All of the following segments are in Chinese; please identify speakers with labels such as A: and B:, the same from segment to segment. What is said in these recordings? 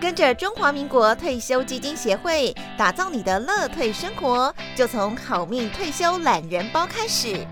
A: 跟着中华民国退休基金协会打造你的乐退生活，就从好命退休懒人包开始。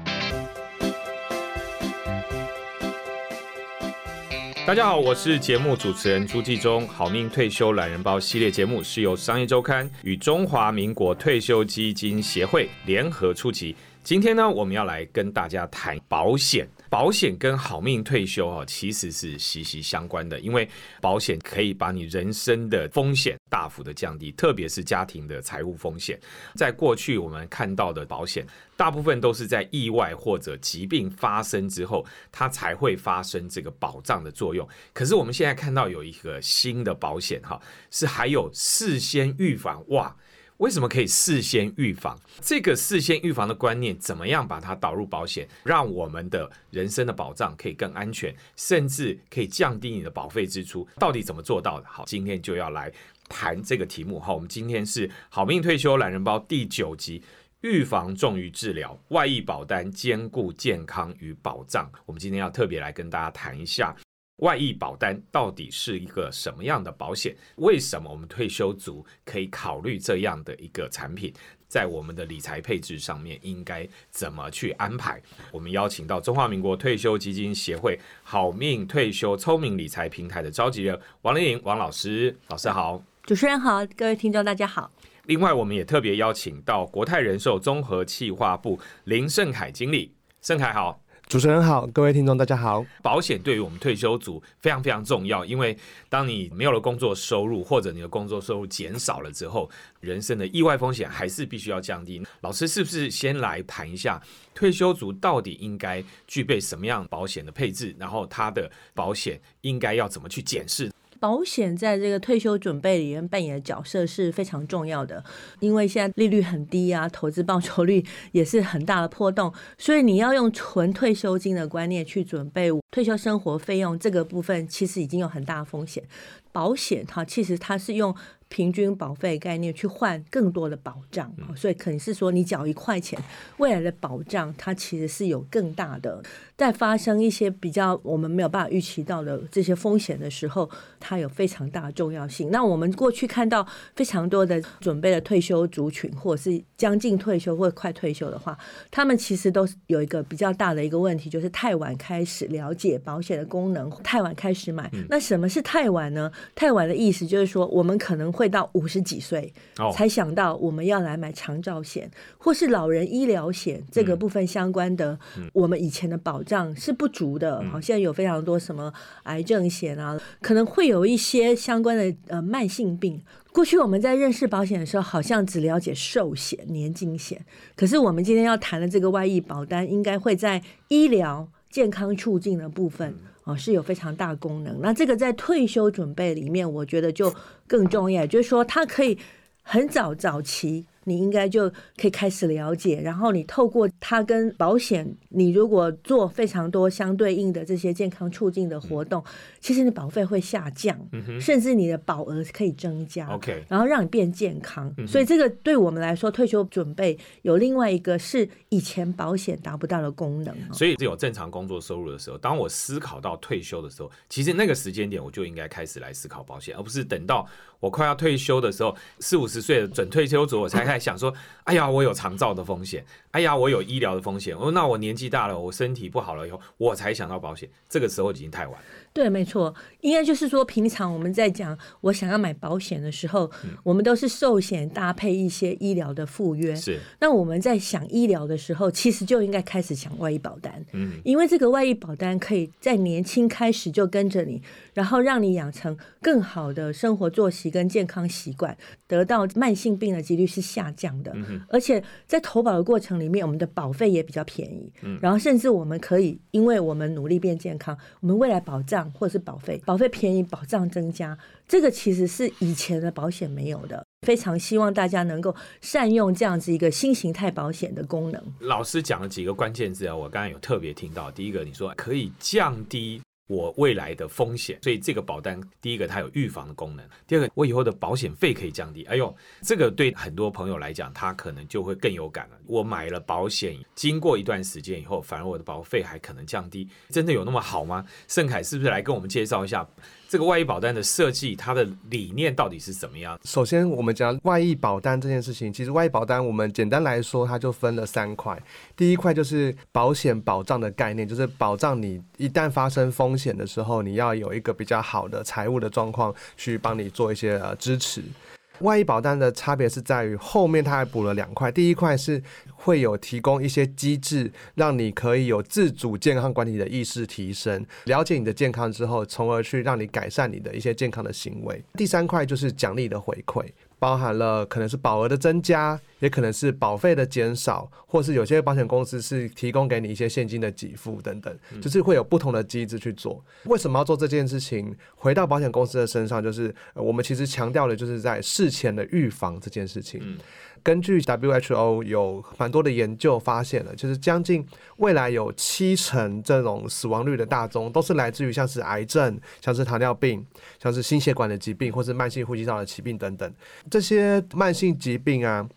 B: 大家好，我是节目主持人朱继忠。好命退休懒人包系列节目是由商业周刊与中华民国退休基金协会联合出集。今天呢，我们要来跟大家谈保险。保险跟好命退休啊，其实是息息相关的，因为保险可以把你人生的风险大幅的降低，特别是家庭的财务风险。在过去我们看到的保险，大部分都是在意外或者疾病发生之后，它才会发生这个保障的作用。可是我们现在看到有一个新的保险哈，是还有事先预防哇。为什么可以事先预防？这个事先预防的观念，怎么样把它导入保险，让我们的人生的保障可以更安全，甚至可以降低你的保费支出？到底怎么做到的？好，今天就要来谈这个题目。好，我们今天是好命退休懒人包第九集，预防重于治疗，外溢保单兼顾健康与保障。我们今天要特别来跟大家谈一下。外溢保单到底是一个什么样的保险？为什么我们退休族可以考虑这样的一个产品？在我们的理财配置上面应该怎么去安排？我们邀请到中华民国退休基金协会好命退休聪明理财平台的召集人王丽颖王老师，老师好，
C: 主持人好，各位听众大家好。
B: 另外，我们也特别邀请到国泰人寿综合企划部林胜凯经理，胜凯好。
D: 主持人好，各位听众大家好。
B: 保险对于我们退休族非常非常重要，因为当你没有了工作收入，或者你的工作收入减少了之后，人生的意外风险还是必须要降低。老师是不是先来谈一下退休族到底应该具备什么样保险的配置，然后他的保险应该要怎么去检视？
C: 保险在这个退休准备里面扮演的角色是非常重要的，因为现在利率很低啊，投资报酬率也是很大的波动，所以你要用纯退休金的观念去准备退休生活费用，这个部分其实已经有很大的风险。保险它其实它是用平均保费概念去换更多的保障，所以可能是说你缴一块钱，未来的保障它其实是有更大的。在发生一些比较我们没有办法预期到的这些风险的时候，它有非常大的重要性。那我们过去看到非常多的准备的退休族群，或者是将近退休或快退休的话，他们其实都是有一个比较大的一个问题，就是太晚开始了解保险的功能，太晚开始买。那什么是太晚呢？太晚的意思就是说，我们可能会到五十几岁才想到我们要来买长照险，或是老人医疗险这个部分相关的，我们以前的保障是不足的。好，现在有非常多什么癌症险啊，可能会有一些相关的呃慢性病。过去我们在认识保险的时候，好像只了解寿险、年金险，可是我们今天要谈的这个外溢保单，应该会在医疗健康促进的部分。哦，是有非常大功能。那这个在退休准备里面，我觉得就更重要，就是说它可以很早早期。你应该就可以开始了解，然后你透过它跟保险，你如果做非常多相对应的这些健康促进的活动，其实你保费会下降，甚至你的保额可以增加。
B: OK，
C: 然后让你变健康。所以这个对我们来说，退休准备有另外一个是以前保险达不到的功能。
B: 所以只有正常工作收入的时候，当我思考到退休的时候，其实那个时间点我就应该开始来思考保险，而不是等到。我快要退休的时候，四五十岁的准退休族，我才开始想说：哎呀，我有长照的风险，哎呀，我有医疗的风险。哦，那我年纪大了，我身体不好了以后，我才想到保险。这个时候已经太晚。
C: 对，没错，应该就是说，平常我们在讲我想要买保险的时候，我们都是寿险搭配一些医疗的附约。
B: 是，
C: 那我们在想医疗的时候，其实就应该开始想外医保单。嗯，因为这个外医保单可以在年轻开始就跟着你，然后让你养成更好的生活作息跟健康习惯，得到慢性病的几率是下降的。嗯而且在投保的过程里面，我们的保费也比较便宜。嗯，然后甚至我们可以，因为我们努力变健康，我们未来保障。或是保费，保费便宜，保障增加，这个其实是以前的保险没有的。非常希望大家能够善用这样子一个新形态保险的功能。
B: 老师讲了几个关键字啊，我刚才有特别听到。第一个，你说可以降低。我未来的风险，所以这个保单第一个它有预防的功能，第二个我以后的保险费可以降低。哎呦，这个对很多朋友来讲，他可能就会更有感了。我买了保险，经过一段时间以后，反而我的保费还可能降低，真的有那么好吗？盛凯是不是来跟我们介绍一下？这个外溢保单的设计，它的理念到底是怎么样？
D: 首先，我们讲外溢保单这件事情，其实外溢保单我们简单来说，它就分了三块。第一块就是保险保障的概念，就是保障你一旦发生风险的时候，你要有一个比较好的财务的状况去帮你做一些呃支持。万一保单的差别是在于后面它还补了两块，第一块是会有提供一些机制，让你可以有自主健康管理的意识提升，了解你的健康之后，从而去让你改善你的一些健康的行为。第三块就是奖励的回馈。包含了可能是保额的增加，也可能是保费的减少，或是有些保险公司是提供给你一些现金的给付等等，就是会有不同的机制去做。为什么要做这件事情？回到保险公司的身上，就是我们其实强调的就是在事前的预防这件事情。根据 WHO 有蛮多的研究发现了，就是将近未来有七成这种死亡率的大宗都是来自于像是癌症、像是糖尿病、像是心血管的疾病，或是慢性呼吸道的疾病等等。这些慢性疾病啊，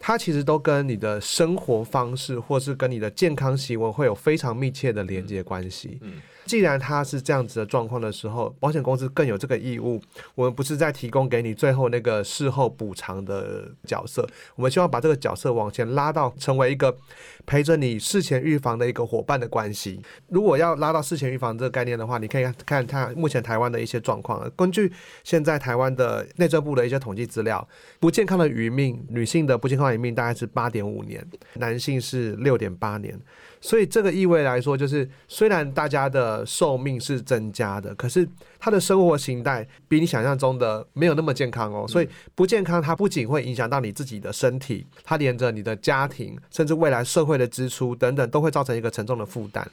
D: 它其实都跟你的生活方式，或是跟你的健康行为会有非常密切的连接关系。嗯。既然它是这样子的状况的时候，保险公司更有这个义务。我们不是在提供给你最后那个事后补偿的角色，我们希望把这个角色往前拉到成为一个陪着你事前预防的一个伙伴的关系。如果要拉到事前预防这个概念的话，你可以看看目前台湾的一些状况。根据现在台湾的内政部的一些统计资料，不健康的余命，女性的不健康余命大概是八点五年，男性是六点八年。所以这个意味来说，就是虽然大家的寿命是增加的，可是他的生活形态比你想象中的没有那么健康哦。所以不健康，它不仅会影响到你自己的身体，它连着你的家庭，甚至未来社会的支出等等，都会造成一个沉重的负担。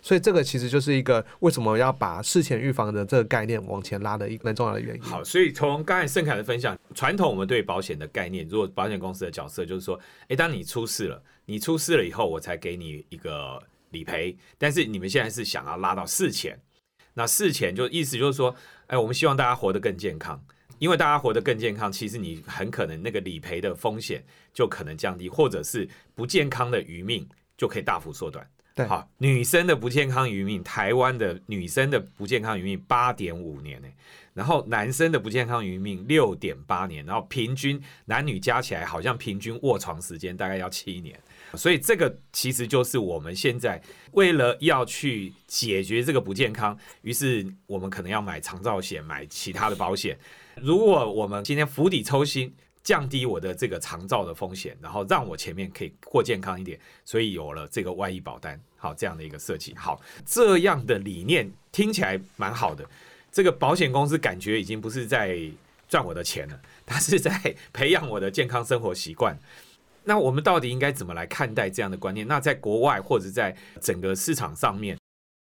D: 所以这个其实就是一个为什么要把事前预防的这个概念往前拉的一个蛮重要的原因。
B: 好，所以从刚才盛凯的分享，传统我们对保险的概念，如果保险公司的角色就是说，诶，当你出事了，你出事了以后，我才给你一个理赔。但是你们现在是想要拉到事前，那事前就意思就是说，哎，我们希望大家活得更健康，因为大家活得更健康，其实你很可能那个理赔的风险就可能降低，或者是不健康的余命就可以大幅缩短。对好，女生的不健康余命，台湾的女生的不健康余命八点五年呢，然后男生的不健康余命六点八年，然后平均男女加起来好像平均卧床时间大概要七年，所以这个其实就是我们现在为了要去解决这个不健康，于是我们可能要买长照险，买其他的保险。如果我们今天釜底抽薪。降低我的这个长照的风险，然后让我前面可以过健康一点，所以有了这个外溢保单，好这样的一个设计，好这样的理念听起来蛮好的。这个保险公司感觉已经不是在赚我的钱了，它是在培养我的健康生活习惯。那我们到底应该怎么来看待这样的观念？那在国外或者在整个市场上面？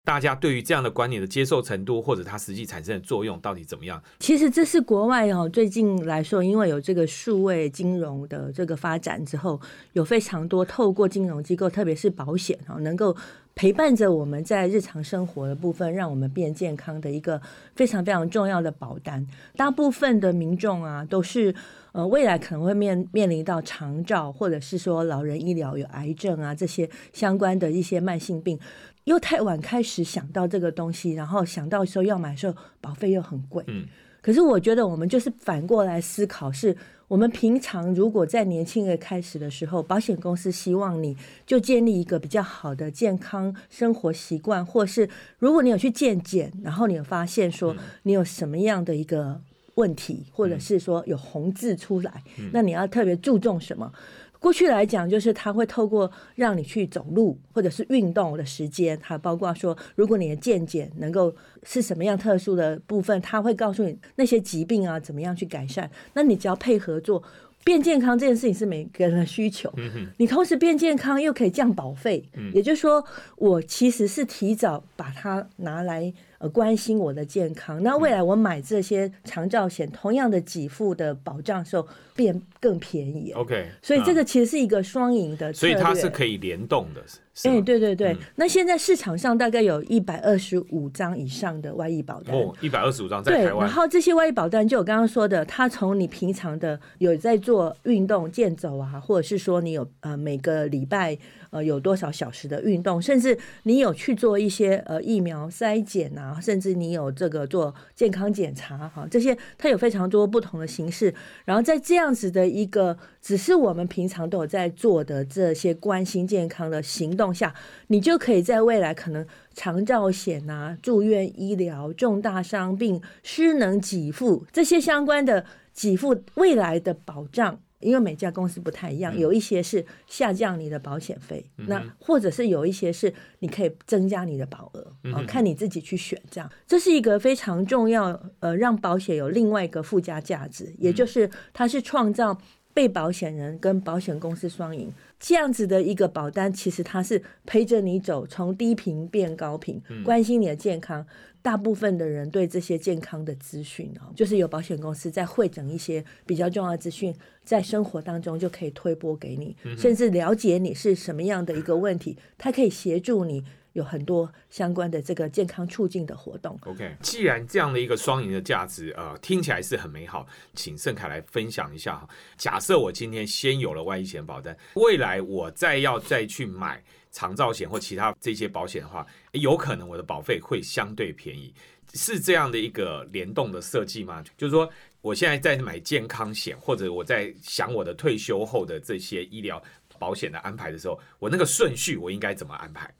B: 大家对于这样的观念的接受程度，或者它实际产生的作用到底怎么样？
C: 其实这是国外哦，最近来说，因为有这个数位金融的这个发展之后，有非常多透过金融机构，特别是保险哦，能够陪伴着我们在日常生活的部分，让我们变健康的一个非常非常重要的保单。大部分的民众啊，都是呃未来可能会面面临到长照，或者是说老人医疗有癌症啊这些相关的一些慢性病。又太晚开始想到这个东西，然后想到说要买的时候，保费又很贵。嗯，可是我觉得我们就是反过来思考，是我们平常如果在年轻人开始的时候，保险公司希望你就建立一个比较好的健康生活习惯，或是如果你有去健检，然后你有发现说你有什么样的一个问题，或者是说有红字出来，那你要特别注重什么？过去来讲，就是他会透过让你去走路或者是运动的时间，还包括说，如果你的健检能够是什么样特殊的部分，他会告诉你那些疾病啊怎么样去改善。那你只要配合做变健康这件事情是每个人的需求，你同时变健康又可以降保费，也就是说，我其实是提早把它拿来。呃，关心我的健康。那未来我买这些长照险，同样的给付的保障时候变更便宜。
B: OK，
C: 所以这个其实是一个双赢的，
B: 所以它是可以联动的。
C: 哎，对对对。那现在市场上大概有一百二十五张以上的外溢保单。
B: 哦，一百二十五张在台湾。
C: 然后这些外溢保单，就我刚刚说的，它从你平常的有在做运动、健走啊，或者是说你有呃每个礼拜。呃，有多少小时的运动，甚至你有去做一些呃疫苗筛检啊，甚至你有这个做健康检查哈，这些它有非常多不同的形式。然后在这样子的一个只是我们平常都有在做的这些关心健康的行动下，你就可以在未来可能长照险啊、住院医疗、重大伤病、失能给付这些相关的给付未来的保障。因为每家公司不太一样，有一些是下降你的保险费，那或者是有一些是你可以增加你的保额，啊，看你自己去选。这样，这是一个非常重要，呃，让保险有另外一个附加价值，也就是它是创造被保险人跟保险公司双赢这样子的一个保单，其实它是陪着你走，从低频变高频，关心你的健康。大部分的人对这些健康的资讯啊，就是有保险公司在会诊一些比较重要的资讯，在生活当中就可以推播给你，甚至了解你是什么样的一个问题，它可以协助你有很多相关的这个健康促进的活动。
B: OK，既然这样的一个双赢的价值，呃，听起来是很美好，请盛凯来分享一下哈。假设我今天先有了万一险保单，未来我再要再去买。长照险或其他这些保险的话，有可能我的保费会相对便宜，是这样的一个联动的设计吗？就是说，我现在在买健康险，或者我在想我的退休后的这些医疗保险的安排的时候，我那个顺序我应该怎么安排？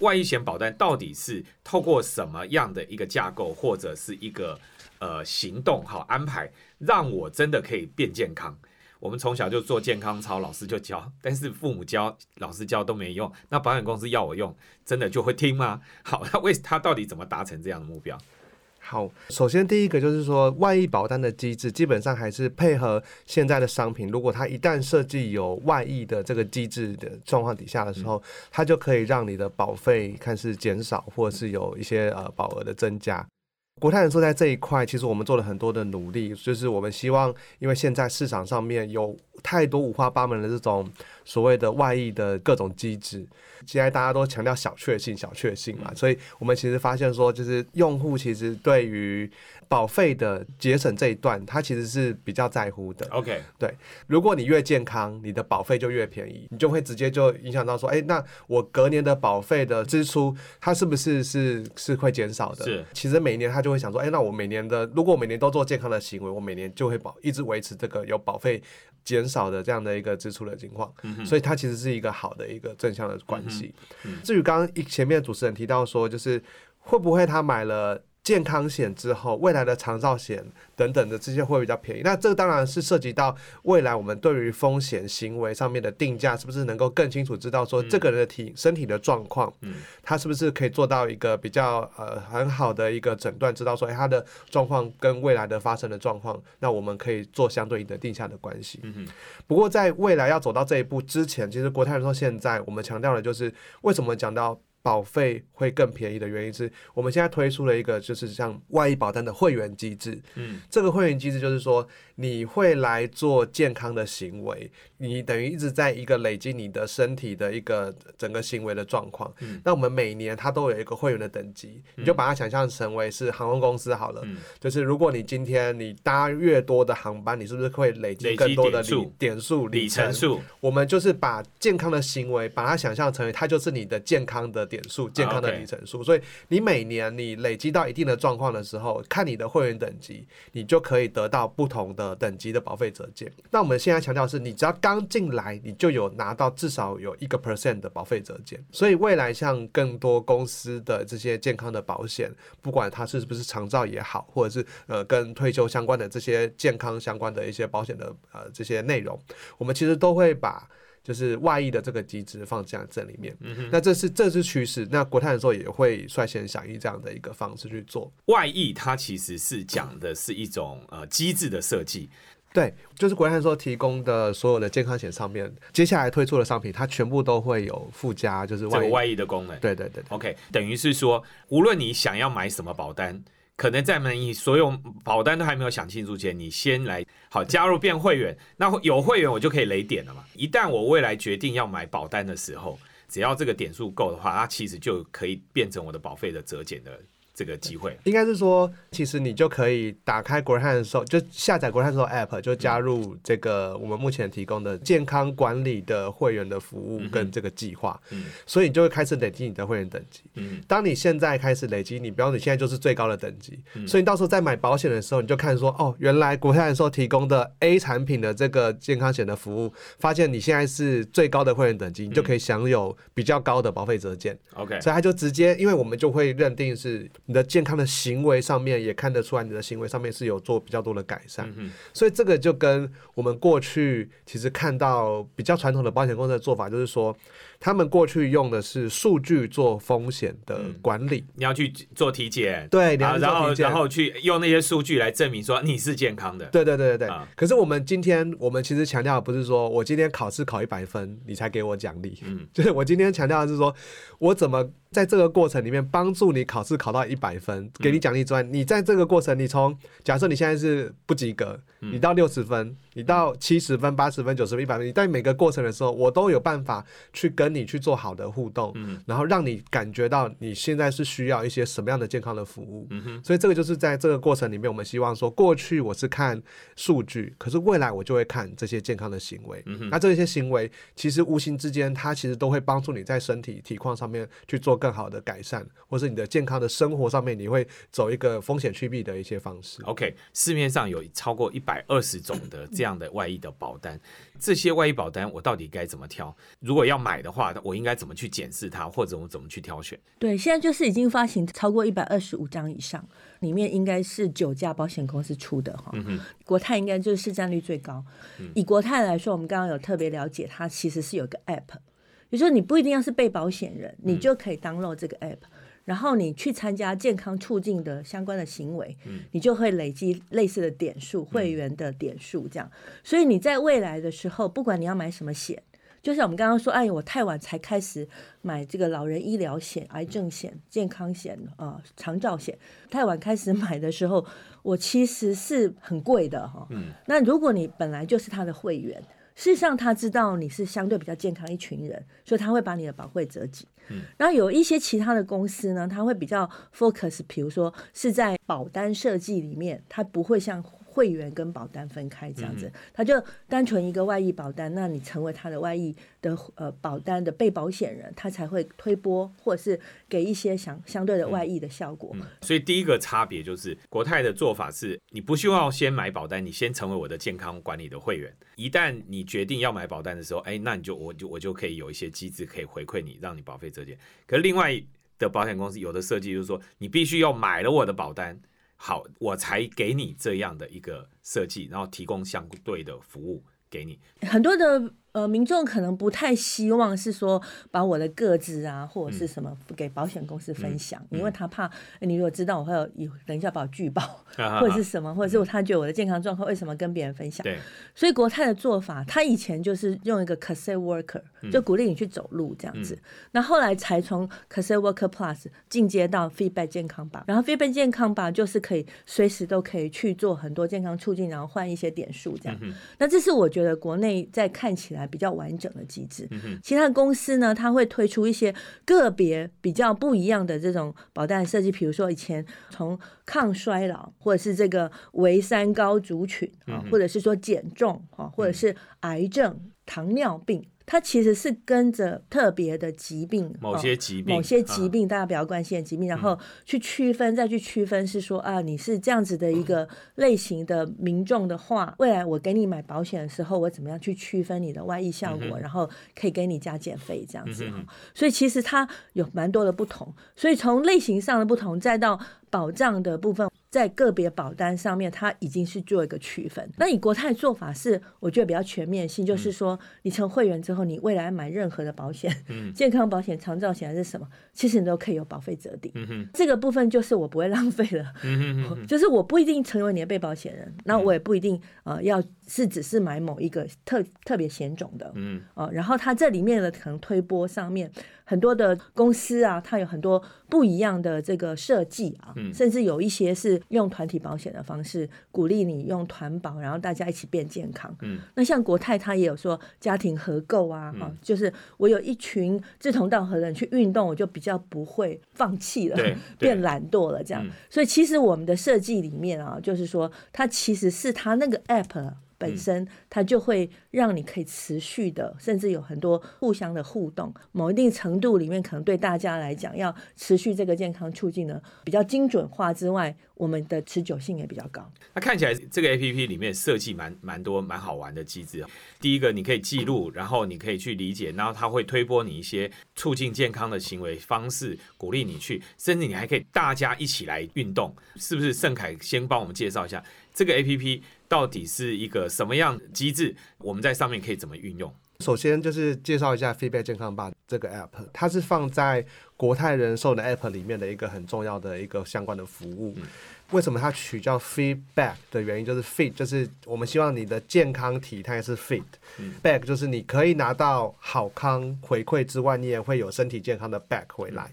B: 万一险保单到底是透过什么样的一个架构，或者是一个呃行动好安排，让我真的可以变健康？我们从小就做健康操，老师就教，但是父母教、老师教都没用。那保险公司要我用，真的就会听吗？好，那为他到底怎么达成这样的目标？
D: 好，首先第一个就是说，万一保单的机制基本上还是配合现在的商品。如果它一旦设计有万一的这个机制的状况底下的时候，它就可以让你的保费看是减少，或者是有一些呃保额的增加。国泰人寿在这一块，其实我们做了很多的努力，就是我们希望，因为现在市场上面有太多五花八门的这种所谓的外溢的各种机制，现在大家都强调小确幸、小确幸嘛，所以我们其实发现说，就是用户其实对于。保费的节省这一段，他其实是比较在乎的。
B: OK，
D: 对，如果你越健康，你的保费就越便宜，你就会直接就影响到说，哎，那我隔年的保费的支出，它是不是是是会减少的？
B: 是，
D: 其实每年他就会想说，哎，那我每年的，如果我每年都做健康的行为，我每年就会保一直维持这个有保费减少的这样的一个支出的情况。嗯所以它其实是一个好的一个正向的关系。嗯。至于刚刚一前面主持人提到说，就是会不会他买了？健康险之后，未来的长照险等等的这些会比较便宜。那这个当然是涉及到未来我们对于风险行为上面的定价，是不是能够更清楚知道说这个人的体身体的状况，嗯，他是不是可以做到一个比较呃很好的一个诊断，知道说哎他的状况跟未来的发生的状况，那我们可以做相对应的定下的关系。嗯不过在未来要走到这一步之前，其实国泰人寿现在我们强调的就是为什么讲到。保费会更便宜的原因是我们现在推出了一个，就是像万一保单的会员机制。嗯，这个会员机制就是说，你会来做健康的行为，你等于一直在一个累积你的身体的一个整个行为的状况。嗯，那我们每年它都有一个会员的等级，你就把它想象成为是航空公司好了。嗯，就是如果你今天你搭越多的航班，你是不是会累积更多的里点数
B: 里程数？
D: 我们就是把健康的行为，把它想象成为它就是你的健康的。点数健康的里程数，所以你每年你累积到一定的状况的时候，看你的会员等级，你就可以得到不同的等级的保费折减。那我们现在强调是，你只要刚进来，你就有拿到至少有一个 percent 的保费折减。所以未来像更多公司的这些健康的保险，不管它是不是长照也好，或者是呃跟退休相关的这些健康相关的一些保险的呃这些内容，我们其实都会把。就是外溢的这个机制放在这里面，那这是这是趋势。那国泰的时候也会率先响应这样的一个方式去做
B: 外溢。它其实是讲的是一种呃机制的设计，
D: 对，就是国泰说提供的所有的健康险上面，接下来推出的商品，它全部都会有附加就是
B: 外外溢的功能。
D: 对对对
B: ，OK，等于是说，无论你想要买什么保单。可能在你所有保单都还没有想清楚前，你先来好加入变会员，那有会员我就可以雷点了嘛。一旦我未来决定要买保单的时候，只要这个点数够的话，它其实就可以变成我的保费的折减的这个机会。
D: 应该是说，其实你就可以打开国泰的时候，就下载国泰的时候 App，就加入这个我们目前提供的健康管理的会员的服务跟这个计划，
B: 嗯
D: 所以你就会开始累积你的会员等级。
B: 嗯
D: 当你现在开始累积，你比方你现在就是最高的等级，
B: 嗯
D: 所以你到时候在买保险的时候，你就看说，哦，原来国泰的时候提供的 A 产品的这个健康险的服务，发现你现在是最高的会员等级，你就可以享有比较高的保费折减。
B: ，OK，
D: 所以他就直接，因为我们就会认定是你的健康的行为上面也看得出来，你的行为上面是有做比较多的改善。
B: 嗯
D: 所以这个就跟我们过去其实看到比较传统的保险公司的做法，就是说他们过去用的是数据做风险的管理。
B: 你要去做体检，
D: 对，
B: 然后然后去用那些数据来证明说你是健康的。
D: 对对对对对。
B: 啊
D: 可是我们今天，我们其实强调的不是说我今天考试考一百分，你才给我奖励。
B: 嗯
D: 就是我今天强调的是说，我怎么在这个过程里面帮助你考试考到一百分，给你奖励之外，你在这个过程，你从假设你现在是不及格，你到六十分，你到七十分、八十分、九十分、一百分，你在每个过程的时候，我都有办法去跟你去做好的互动，
B: 嗯
D: 然后让你感觉到你现在是需要一些什么样的健康的服务。
B: 嗯哼，
D: 所以这个就是在这个过程里面，我们希望说，过去我是看数据，可是未来我就会看这些健康的行为。
B: 嗯
D: 那这些行为其实无形之间，它其实都会帮助你在身体体况上面去做更好的改善，或是你的健康的生活上面，你会走一个风险趋避的一些方式。
B: OK，市面上有超过一百二十种的这样的外溢的保单，这些外溢保单我到底该怎么挑？如果要买的话，我应该怎么去检视它，或者我怎么去挑选？
C: 对，现在就是已经发行超过一百二十五张以上，里面应该是九家保险公司出的哈。国泰应该就是市占率最高。以国泰来说，我们刚刚有特别了解，它其实是有个 app，也就是说你不一定要是被保险人，你就可以 download 这个 app。然后你去参加健康促进的相关的行为，你就会累积类似的点数、会员的点数这样。所以你在未来的时候，不管你要买什么险，就像我们刚刚说，哎，我太晚才开始买这个老人医疗险、癌症险、健康险、呃长照险，太晚开始买的时候，我其实是很贵的哈。
B: 嗯
C: 那如果你本来就是他的会员，事实上他知道你是相对比较健康一群人，所以他会把你的保费折抵。然后有一些其他的公司呢，他会比较 focus，比如说是在保单设计里面，他不会像会员跟保单分开这样子，它就单纯一个外溢保单，那你成为它的外溢的呃保单的被保险人，他才会推波或者是给一些相相对的外溢的效果。
B: 所以第一个差别就是国泰的做法是，你不需要先买保单，你先成为我的健康管理的会员。一旦你决定要买保单的时候，哎，那你就我就我就可以有一些机制可以回馈你，让你保费折减。可是另外的保险公司有的设计就是说，你必须要买了我的保单，好，我才给你这样的一个设计，然后提供相对的服务给你。
C: 很多的呃民众可能不太希望是说把我的个子啊或者是什么给保险公司分享，因为他怕、诶你如果知道我会有有等一下把我拒保，或者是什么，或者是他觉得我的健康状况为什么跟别人分享？
B: 对，
C: 所以国泰的做法，他以前就是用一个 cassette worker，就鼓励你去走路这样子。那后来才从 cassette worker plus 进阶到 feedback 健康吧，然后 feedback 健康吧就是可以随时都可以去做很多健康促进，然后换一些点数这样。那这是我觉得国内在看起来比较完整的机制。其他的公司呢，它会推出一些个别比较不一样的这种保单设计，比如说以前从抗衰老，或者是这个维三高族群啊，或者是说减重啊，或者是癌症、糖尿病。它其实是跟着特别的疾病，
B: 某
C: 哦
B: 些疾病
C: 某些疾
B: 啊
C: 病大家比较关心的疾病，然后去区分，再去区分是说啊，你是这样子的一个 类型的民众的话，未来我给你买保险的时候，我怎么样去区分你的外溢效果，然后可以给你加减费这样子哈。所以其实它有蛮多的不同，所以从类型上的不同，再到保障的部分。在个别保单上面，它已经是做一个区分。那以国泰做法是，我觉得比较全面性，就是说，你成会员之后，你未来买任何的保险，健康保险、长照险还是什么，其实你都可以有保费折抵。这个部分就是我不会浪费了，就是我不一定成为你的被保险人，那我也不一定呃要是只是买某一个特特别险种的，
B: 嗯。
C: 呃，然后它这里面的可能推波上面很多的公司啊，它有很多不一样的这个设计啊，甚至有一些是用团体保险的方式鼓励你用团保，然后大家一起变健康。
B: 嗯，
C: 那像国泰它也有说家庭合购啊，哈、
B: 嗯
C: 就是我有一群志同道合的人去运动，我就比较不会放弃了 变懒惰了这样。
B: 嗯
C: 所以其实我们的设计里面啊，就是说它其实是它那个 app 本身，它就会让你可以持续的，甚至有很多互相的互动。某一定程度里面，可能对大家来讲，要持续这个健康促进呢，比较精准化之外，我们的持久性也比较高。
B: 那看起来这个 A P P 里面设计蛮蛮多蛮好玩的机制。第一个，你可以记录，然后你可以去理解，然后它会推播你一些促进健康的行为方式，鼓励你去，甚至你还可以大家一起来运动，是不是？盛凯先帮我们介绍一下这个 A P P 到底是一个什么样的机制，我们在上面可以怎么运用？
D: 首先就是介绍一下 Feedback 健康吧这个 app，它是放在国泰人寿的 app 里面的一个很重要的一个相关的服务。为什么它取叫 Feedback 的原因就是 Fit，就是我们希望你的健康体态是 Fit，back 就是你可以拿到好康回馈之外，你也会有身体健康的 back 回来。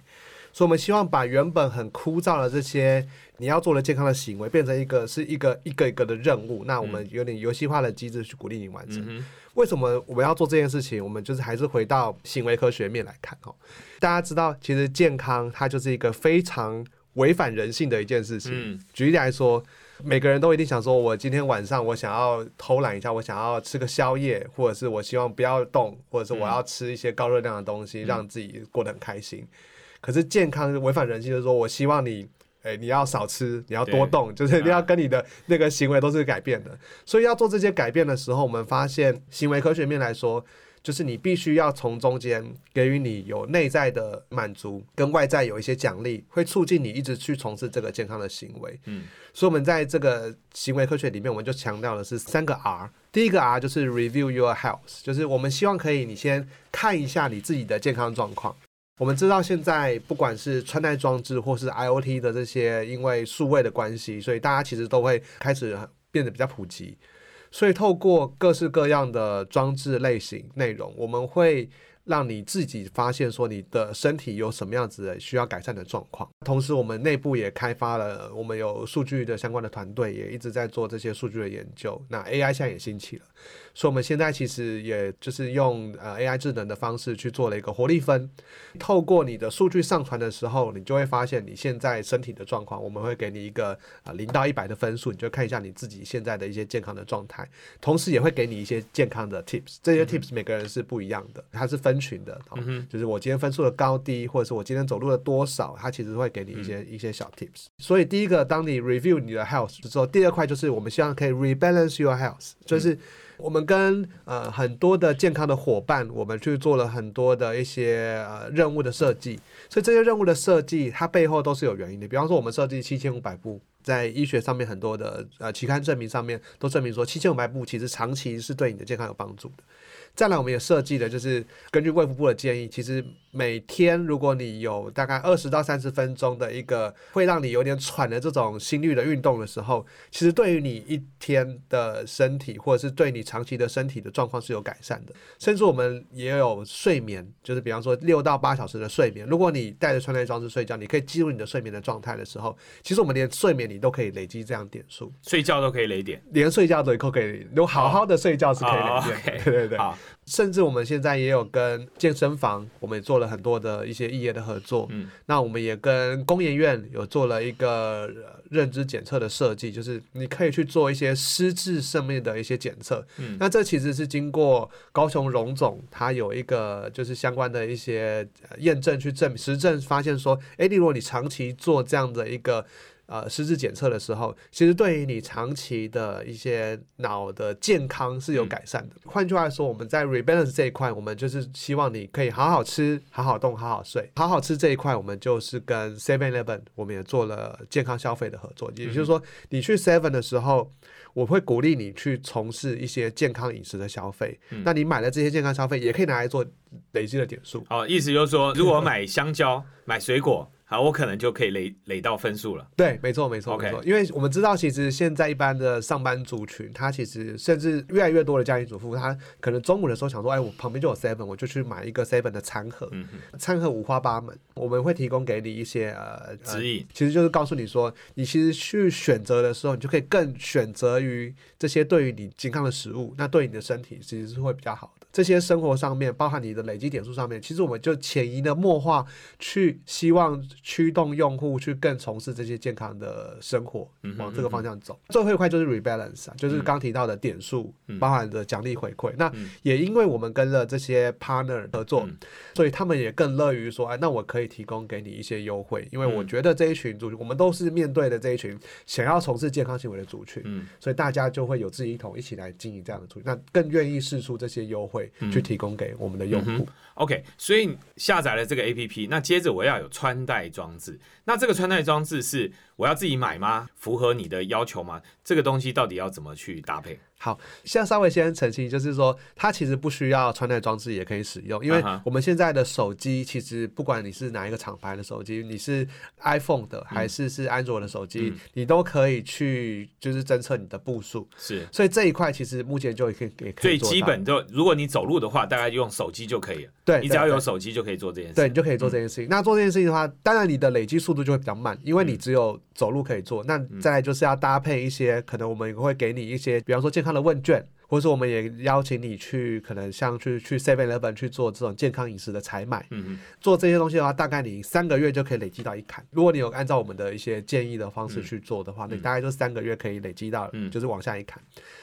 D: 所以，我们希望把原本很枯燥的这些你要做的健康的行为，变成一个是一个一个一个的任务。那我们有点游戏化的机制去鼓励你完成。
B: 嗯
D: 为什么我们要做这件事情？我们就是还是回到行为科学面来看哦。大家知道，其实健康它就是一个非常违反人性的一件事情。
B: 嗯
D: 举例来说，每个人都一定想说，我今天晚上我想要偷懒一下，我想要吃个宵夜，或者是我希望不要动，或者是我要吃一些高热量的东西，让自己过得很开心。可是健康违反人性，就是说我希望你。哎，你要少吃，你要多动，就是你要跟你的那个行为都是改变的。所以要做这些改变的时候，我们发现行为科学面来说，就是你必须要从中间给予你有内在的满足，跟外在有一些奖励，会促进你一直去从事这个健康的行为。
B: 嗯，
D: 所以我们在这个行为科学里面，我们就强调的是三个 R。第一个 R 就是 Review Your Health，就是我们希望可以你先看一下你自己的健康状况。我们知道现在不管是穿戴装置或是 IoT 的这些，因为数位的关系，所以大家其实都会开始变得比较普及。所以透过各式各样的装置类型内容，我们会让你自己发现说你的身体有什么样子的需要改善的状况。同时，我们内部也开发了，我们有数据的相关的团队也一直在做这些数据的研究。那 AI 现在也兴起了，所以我们现在其实也就是用呃 AI 智能的方式去做了一个活力分。透过你的数据上传的时候，你就会发现你现在身体的状况，我们会给你一个呃零到一百的分数，你就看一下你自己现在的一些健康的状态，同时也会给你一些健康的 tips。这些 tips 每个人是不一样的，它是分群的，哦就是我今天分数的高低，或者是我今天走路了多少，它其实会给你一些、一些小 tips。所以第一个，当你 review 你的 health 之后，第二块就是我们希望可以 rebalance your health，就是我们跟呃很多的健康的伙伴，我们去做了很多的一些呃任务的设计，所以这些任务的设计，它背后都是有原因的。比方说，我们设计七千五百步，在医学上面很多的呃期刊证明上面都证明说，七千五百步其实长期是对你的健康有帮助的。再来，我们也设计的就是根据卫福部的建议，其实每天如果你有大概二十到三十分钟的一个会让你有点喘的这种心率的运动的时候，其实对于你一天的身体或者是对你长期的身体的状况是有改善的。甚至我们也有睡眠，就是比方说六到八小时的睡眠，如果你带着穿戴装置睡觉，你可以记录你的睡眠的状态的时候，其实我们连睡眠你都可以累积这样点数，
B: 睡觉都可以累点。
D: 连睡觉都可以，如果好好的睡觉是可以
B: 哦
D: 累积的。
B: ，OK
D: 对对对。
B: 好，
D: 甚至我们现在也有跟健身房，我们也做了很多的一些异业的合作。
B: 嗯，
D: 那我们也跟工研院有做了一个呃认知检测的设计，就是你可以去做一些失智上面的一些检测。
B: 嗯
D: 那这其实是经过高雄荣总，他有一个就是相关的一些呃验证去证实证，发现说，诶，例如你长期做这样的一个。呃，实质检测的时候，其实对于你长期的一些脑的健康是有改善的。换句话说，我们在 rebalance 这一块，我们就是希望你可以好好吃、好好动、好好睡。好好吃这一块，我们就是跟 Seven Eleven 我们也做了健康消费的合作，也就是说，你去 Seven 的时候。我会鼓励你去从事一些健康饮食的消费，那你买了这些健康消费，也可以拿来做累积的点数。
B: 好，意思就是说，如果买香蕉、买水果，好，我可能就可以累累到分数了。
D: 对，没错，没错没错。因为我们知道，其实现在一般的上班族群，他其实甚至越来越多的家庭主妇，他可能中午的时候想说，哎，我旁边就有 Seven，我就去买一个 Seven 的餐盒。
B: 嗯
D: 餐盒五花八门，我们会提供给你一些呃
B: 指引
D: 呃其实就是告诉你说，你其实去选择的时候，你就可以更选择于这些对于你健康的食物，那对你的身体其实是会比较好的。这些生活上面，包含你的累积点数上面，其实我们就潜移的默化去希望驱动用户去更从事这些健康的生活，
B: 嗯
D: 往这个方向走。最后一块就是 rebalance 啊，就是刚提到的点数，
B: 嗯。
D: 包含的奖励回馈。那
B: 嗯。
D: 也因为我们跟了这些 partner 合作，
B: 嗯。
D: 所以他们也更乐于说，哎，那我可以提供给你一些优惠，因为我
B: 嗯。
D: 觉得这一群族群，我们都是面对的这一群想要从事健康行为的族群，
B: 嗯，
D: 所以大家就会有志一同，一起来经营这样的族群，那更愿意试出这些优惠去提供给我们的用户。
B: 嗯 OK，所以下载了这个 APP，那接着我要有穿戴装置。那这个穿戴装置是我要自己买吗？符合你的要求吗？这个东西到底要怎么去搭配？
D: 好，现在稍微先澄清，就是说它其实不需要穿戴装置也可以使用，因为我们现在的手机其实不管你是哪一个厂牌的手机，你是 iPhone 的还是是安卓的手机，
B: 嗯
D: 你都可以去就是侦测你的步数，
B: 是
D: 所以这一块其实目前就可以也可
B: 最
D: 以做到
B: 基本就，如果你走路的话，大概用手机就可以了。
D: 对，
B: 你只要有手机就可以做这件事。
D: 对，你就可以做这件事情。那做这件事情的话，当然你的累积速度就会比较慢，因为你只有走路可以做。那再来就是要搭配一些，可能我们也会给你一些，比方说健康的问卷，或者是我们也邀请你去，可能像去去 Seven Eleven 去做这种健康饮食的采买。
B: 嗯嗯
D: 做这些东西的话，大概你三个月就可以累积到一坎。如果你有按照我们的一些建议的方式去做的话，那、你大概就三个月可以累积到，
B: 嗯
D: 就是往下一坎。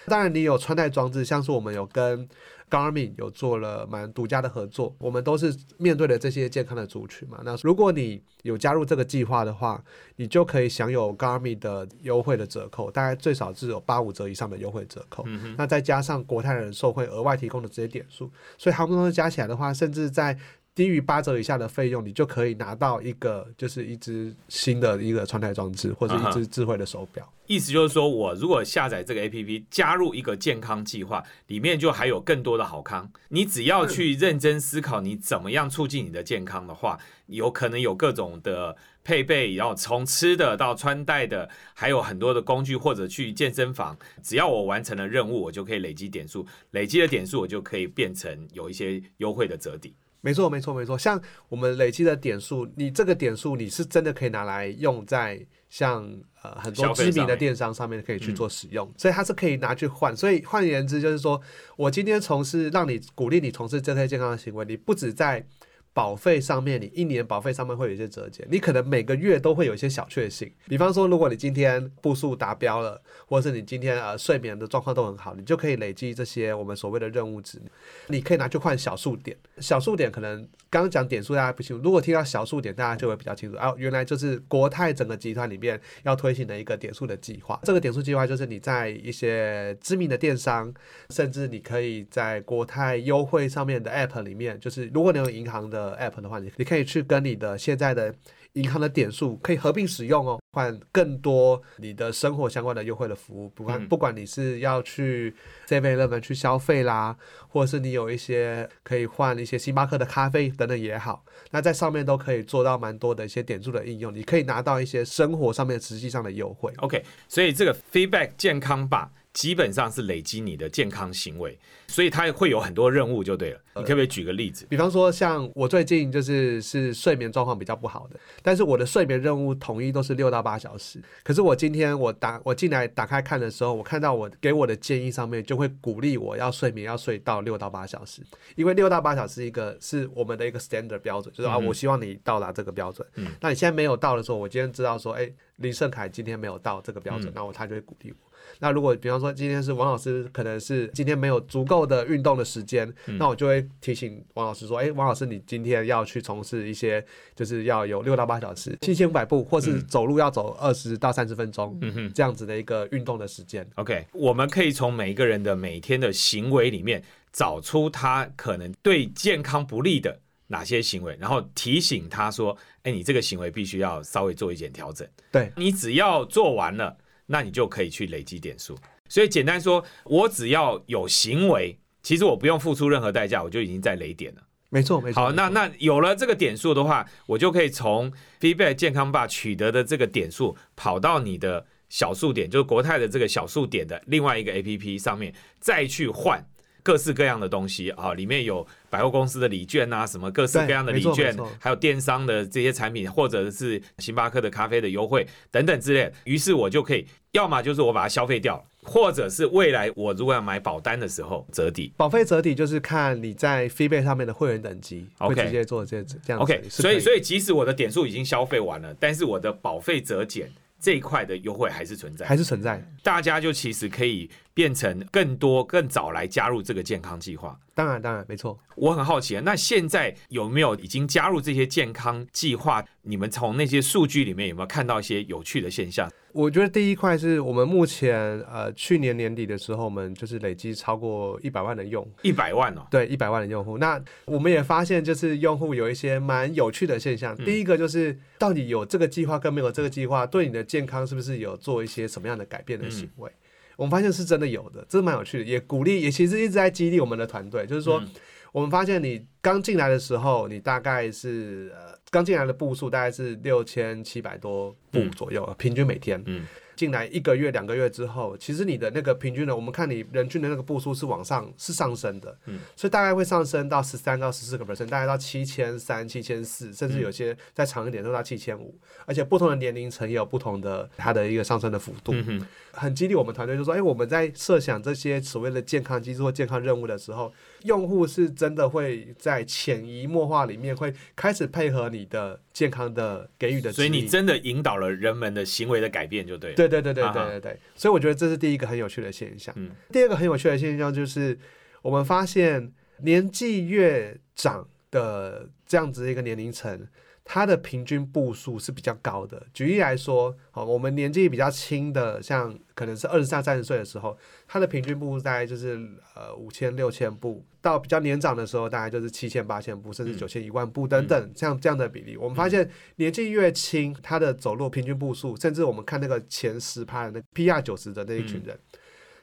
D: 当然，你有穿戴装置，像是我们有跟 Garmin 有做了蛮独家的合作，我们都是面对的这些健康的族群嘛。那如果你有加入这个计划的话，你就可以享有 Garmin 的优惠的折扣，大概最少是有八五折以上的优惠折扣。
B: 嗯，
D: 那再加上国泰人寿会额外提供的这些点数，所以他们东西加起来的话，甚至在低于八折以下的费用，你就可以拿到一个就是一只新的一个穿戴装置，或者一只智慧的手表。
B: 意思就是说我如果下载这个 APP，加入一个健康计划，里面就还有更多的好康。你只要去认真思考你怎么样促进你的健康的话，有可能有各种的配备，然后从吃的到穿戴的，还有很多的工具，或者去健身房，只要我完成了任务，我就可以累积点数，累积的点数我就可以变成有一些优惠的折抵。
D: 没错，没错，没错。像我们累积的点数，你这个点数你是真的可以拿来用在像呃很多知名的电商上面可以去做使用，所以它是可以拿去换。所以换言之，就是说我今天从事让你鼓励你从事这些健康的行为，你不止在保费上面，你一年保费上面会有一些折减，你可能每个月都会有一些小确幸。比方说，如果你今天步数达标了，或者是你今天呃睡眠的状况都很好，你就可以累积这些我们所谓的任务值，你可以拿去换小数点。小数点可能刚刚讲点数大家不清楚，如果听到小数点，大家就会比较清楚啊，原来就是国泰整个集团里面要推行的一个点数的计划。这个点数计划就是你在一些知名的电商，甚至你可以在国泰优惠上面的 App 里面，就是如果你有银行的 App 的话，你你可以去跟你的现在的银行的点数可以合并使用哦，换更多你的生活相关的优惠的服务。不管、
B: 嗯
D: 不管你是要去 Seven Eleven 去消费啦，或者是你有一些可以换一些星巴克的咖啡等等也好，那在上面都可以做到蛮多的一些点数的应用，你可以拿到一些生活上面实际上的优惠。
B: OK，所以这个 feedback 健康吧，基本上是累积你的健康行为，所以它会有很多任务就对了。你可不可以举个例子？
D: 比方说，像我最近就是是睡眠状况比较不好的，但是我的睡眠任务统一都是六到八小时。可是我今天我打我进来打开看的时候，我看到我给我的建议上面就会鼓励我要睡眠要睡到六到八小时，因为六到八小时一个是我们的一个 standard 标准，就是啊，我希望你到达这个标准。
B: 嗯
D: 那你现在没有到的时候，我今天知道说，哎，林胜凯今天没有到这个标准
B: 嗯，
D: 那我他就会鼓励我。那如果比方说今天是王老师，可能是今天没有足够的运动的时间，
B: 嗯
D: 那我就会提醒王老师说，哎、王老师，你今天要去从事一些，就是要有六到八小时，七千五百步，或是走路要走二十到三十分钟，
B: 嗯哼。
D: 这样子的一个运动的时间。
B: OK，我们可以从每一个人的每天的行为里面找出他可能对健康不利的哪些行为，然后提醒他说：“哎，你这个行为必须要稍微做一点调整。
D: 对，
B: 你只要做完了，那你就可以去累积点数。所以简单说，我只要有行为，其实我不用付出任何代价，我就已经在累点了。
D: 没错没错。
B: 好，那那有了这个点数的话，我就可以从 Feedback 健康吧取得的这个点数，跑到你的小数点，就是国泰的这个小数点的另外一个 APP 上面，再去换各式各样的东西啊，里面有百货公司的礼券啊，什么各式各样的礼券还有电商的这些产品，或者是星巴克的咖啡的优惠等等之类。于是我就可以，要么就是我把它消费掉，或者是未来我如果要买保单的时候折抵。
D: 保费折抵就是看你在 Feedback 上面的会员等级，会
B: OK
D: 直接做这这样子
B: OK，所以所以即使我的点数已经消费完了，但是我的保费折减这一块的优惠还是存在，
D: 还是存在。
B: 大家就其实可以变成更多更早来加入这个健康计划。
D: 当然当然没错。
B: 我很好奇啊，那现在有没有已经加入这些健康计划？你们从那些数据里面有没有看到一些有趣的现象？
D: 我觉得第一块是我们目前呃去年年底的时候，我们就是累积超过一百万的用户，
B: 一百万哦，
D: 对一百万的用户。那我们也发现，就是用户有一些蛮有趣的现象。
B: 嗯
D: 第一个就是到底有这个计划跟没有这个计划，对你的健康是不是有做一些什么样的改变的行为？我们发现是真的有的，这是蛮有趣的，也鼓励，也其实一直在激励我们的团队，就是说。
B: 嗯
D: 我们发现你刚进来的时候，你大概是呃刚进来的步数大概是六千七百多步
B: 嗯
D: 左右，平均每天。
B: 嗯
D: 进来一个月、两个月之后，其实你的那个平均的，我们看你人均的那个步数是往上是上升的，
B: 嗯，
D: 所以大概会上升到十三到十四个 percent，大概到七千三、七千四，甚至有些再长一点都到七千五，而且不同的年龄层也有不同的它的一个上升的幅度。
B: 嗯，
D: 很激励我们团队，就说：“哎、我们在设想这些所谓的健康机制或健康任务的时候，用户是真的会在潜移默化里面会开始配合你的健康的给予的
B: 所以。你真的引导了人们的行为的改变，就对了。
D: 对对对对对对对，所以我觉得这是第一个很有趣的现象。
B: 嗯
D: 第二个很有趣的现象就是，我们发现年纪越长的这样子一个年龄层，它的平均步数是比较高的。举例来说，好，我们年纪比较轻的，像可能是二十三、三十岁的时候，它的平均步数大概就是呃五千、六千步；到比较年长的时候，大概就是七千、八千步，甚至
B: 嗯
D: 九千、一万步等等，像这样的比例。我们发现年纪越轻，他的走路平均步数，甚至我们看那个前十趴的那 PR 九十的那一群人。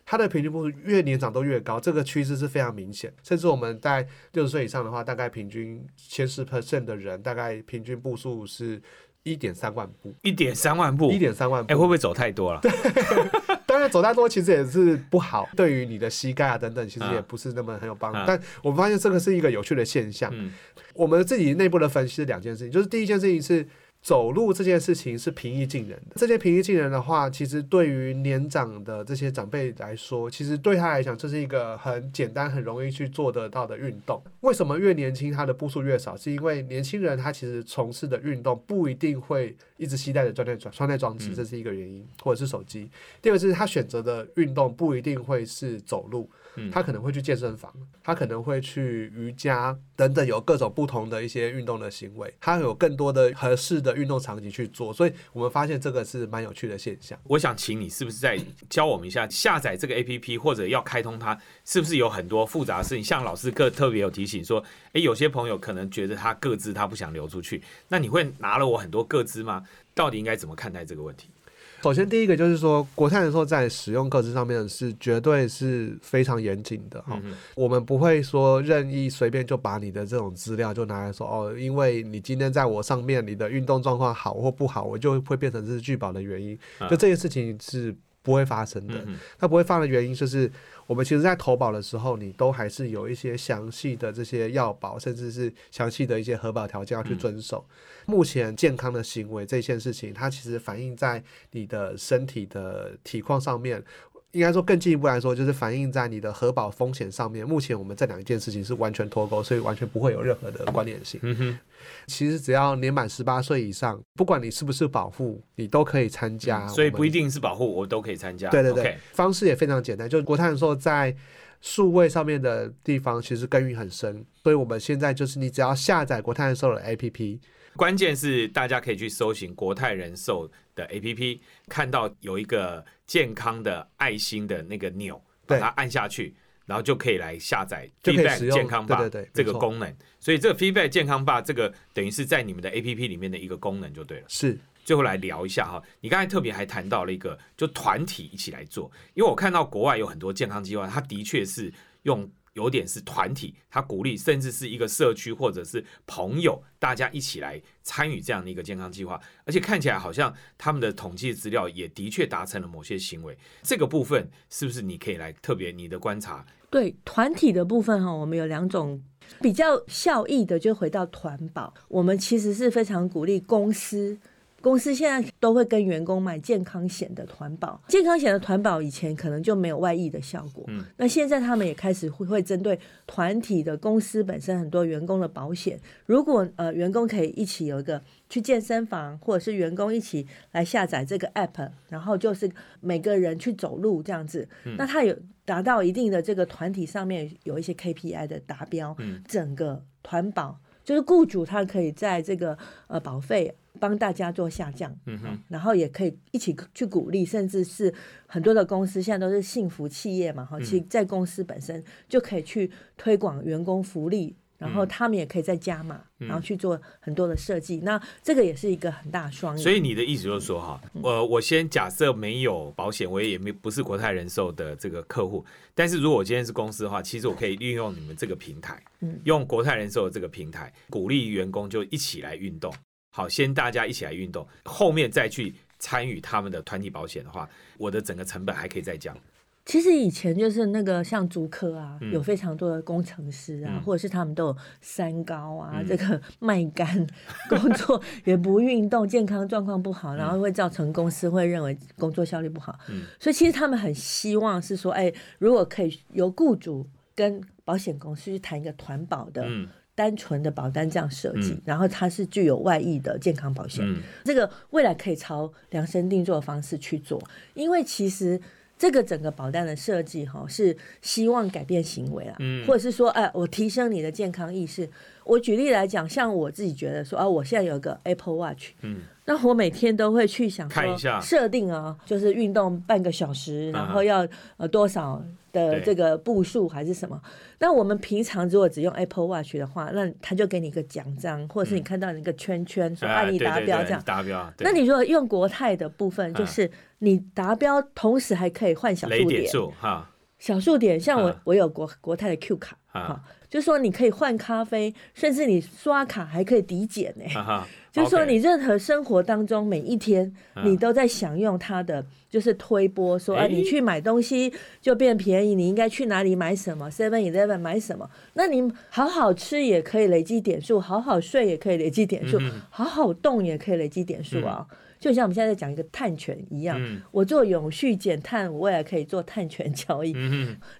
D: 他的平均步数越年长都越高，这个趋势是非常明显。甚至我们在六十岁以上的话，大概平均前十 percent 的人，大概平均步数是一点三万步，
B: 一点三万步，
D: 一点三万步
B: 哎、
D: 步。
B: 会不会走太多了？
D: 当然走太多其实也是不好，对于你的膝盖啊等等，其实
B: 啊
D: 也不是那么很有帮助。
B: 啊
D: 但我们发现这个是一个有趣的现象。
B: 嗯
D: 我们自己内部的分析是两件事情，就是第一件事情是走路这件事情是平易近人的。这些平易近人的话，其实对于年长的这些长辈来说，其实对他来讲，这是一个很简单、很容易去做得到的运动。为什么越年轻他的步数越少？是因为年轻人他其实从事的运动不一定会一直携带着穿戴装装带装置，
B: 嗯
D: 这是一个原因，或者是手机。第二个是他选择的运动不一定会是走路，
B: 嗯
D: 他可能会去健身房，他可能会去瑜伽等等，有各种不同的一些运动的行为，他有更多的合适的运动场景去做，所以我们发现这个是蛮有趣的现象。
B: 我想请你是不是再教我们一下下载这个 A P P 或者要开通它，是不是有很多复杂的事情？像老师个特别有提醒说，诶，有些朋友可能觉得他个资他不想流出去，那你会拿了我很多个资吗？到底应该怎么看待这个问题？
D: 首先，第一个就是说，国泰人寿在使用各自上面是绝对是非常严谨的哈、我们不会说任意随便就把你的这种资料就拿来说哦，因为你今天在我上面，你的运动状况好或不好，我就会变成是拒保的原因。
B: 啊
D: 就这件事情是不会发生的。
B: 嗯
D: 它不会发的原因就是，我们其实在投保的时候，你都还是有一些详细的这些要保，甚至是详细的一些核保条件要去遵守。目前健康的行为这件事情，它其实反映在你的身体的体况上面。应该说更进一步来说，就是反映在你的核保风险上面。目前我们这两件事情是完全脱钩，所以完全不会有任何的关联性。
B: 嗯哼，
D: 其实只要年满十八岁以上，不管你是不是保护，你都可以参加。
B: 嗯所以不一定是保护，我都可以参加。
D: 对对对方式也非常简单，就是国泰人寿在数位上面的地方其实耕耘很深，所以我们现在就是你只要下载国泰人寿的 APP，
B: 关键是大家可以去搜寻国泰人寿的 APP，看到有一个健康的爱心的那个钮，把它按下去，然后就可以来下载 Feedback 健康吧这个功能。所以这个 Feedback 健康吧这个等于是在你们的 APP 里面的一个功能就对了。
D: 是。
B: 最后来聊一下哈，你刚才特别还谈到了一个，就团体一起来做，因为我看到国外有很多健康计划，它的确是用有点是团体，他鼓励甚至是一个社区或者是朋友，大家一起来参与这样的一个健康计划，而且看起来好像他们的统计资料也的确达成了某些行为。这个部分是不是你可以来特别你的观察？
C: 对团体的部分哈，我们有两种比较效益的，就回到团保，我们其实是非常鼓励公司。公司现在都会跟员工买健康险的团保，健康险的团保以前可能就没有外溢的效果，嗯，那现在他们也开始会会针对团体的公司本身很多员工的保险，如果呃员工可以一起有一个去健身房，或者是员工一起来下载这个 app，然后就是每个人去走路这样子，那他有达到一定的这个团体上面有一些 KPI 的达标，嗯，整个团保就是雇主他可以在这个呃保费。帮大家做下降，嗯哼，然后也可以一起去鼓励，甚至是很多的公司现在都是幸福企业嘛，哈，其实在公司本身就可以去推广员工福利，然后他们也可以再加码，然后去做很多的设计，那这个也是一个很大双赢。
B: 所以你的意思就是说，哈，呃，我先假设没有保险，我也没不是国泰人寿的这个客户，但是如果我今天是公司的话，其实我可以利用你们这个平台，嗯，用国泰人寿的这个平台鼓励员工就一起来运动。好，先大家一起来运动，后面再去参与他们的团体保险的话，我的整个成本还可以再降。
C: 其实以前就是那个像足科啊，有非常多的工程师啊，或者是他们都有三高啊，这个卖干工作也不运动，健康状况不好，然后会造成公司会认为工作效率不好。所以其实他们很希望是说，哎，如果可以由雇主跟保险公司去谈一个团保的。单纯的保单这样设计，然后它是具有外溢的健康保险，这个未来可以朝量身定做的方式去做，因为其实这个整个保单的设计哈是希望改变行为啊，或者是说，哎，我提升你的健康意识。我举例来讲，像我自己觉得说，啊，我现在有个 Apple Watch，嗯，那我每天都会去想
B: 看一下。
C: 设定啊，就是运动半个小时，然后要呃多少。的这个步数还是什么？那我们平常如果只用 Apple Watch 的话，那他就给你一个奖章，或者是你看到一个圈圈说啊你达标这样。
B: 达标。
C: 那你如果用国泰的部分，就是你达标，同时还可以换小数点。
B: 哈。
C: 小数点，像我我有国国泰的 Q 卡哈，就说你可以换咖啡，甚至你刷卡还可以抵减呢。就是说，你任何生活当中每一天，你都在享用它的，就是推波说，啊，你去买东西就变便宜，你应该去哪里买什么？Seven Eleven 买什么？那你好好吃也可以累积点数，好好睡也可以累积点数，好好动也可以累积点数啊。就像我们现在在讲一个碳权一样，我做永续减碳，我未来可以做碳权交易。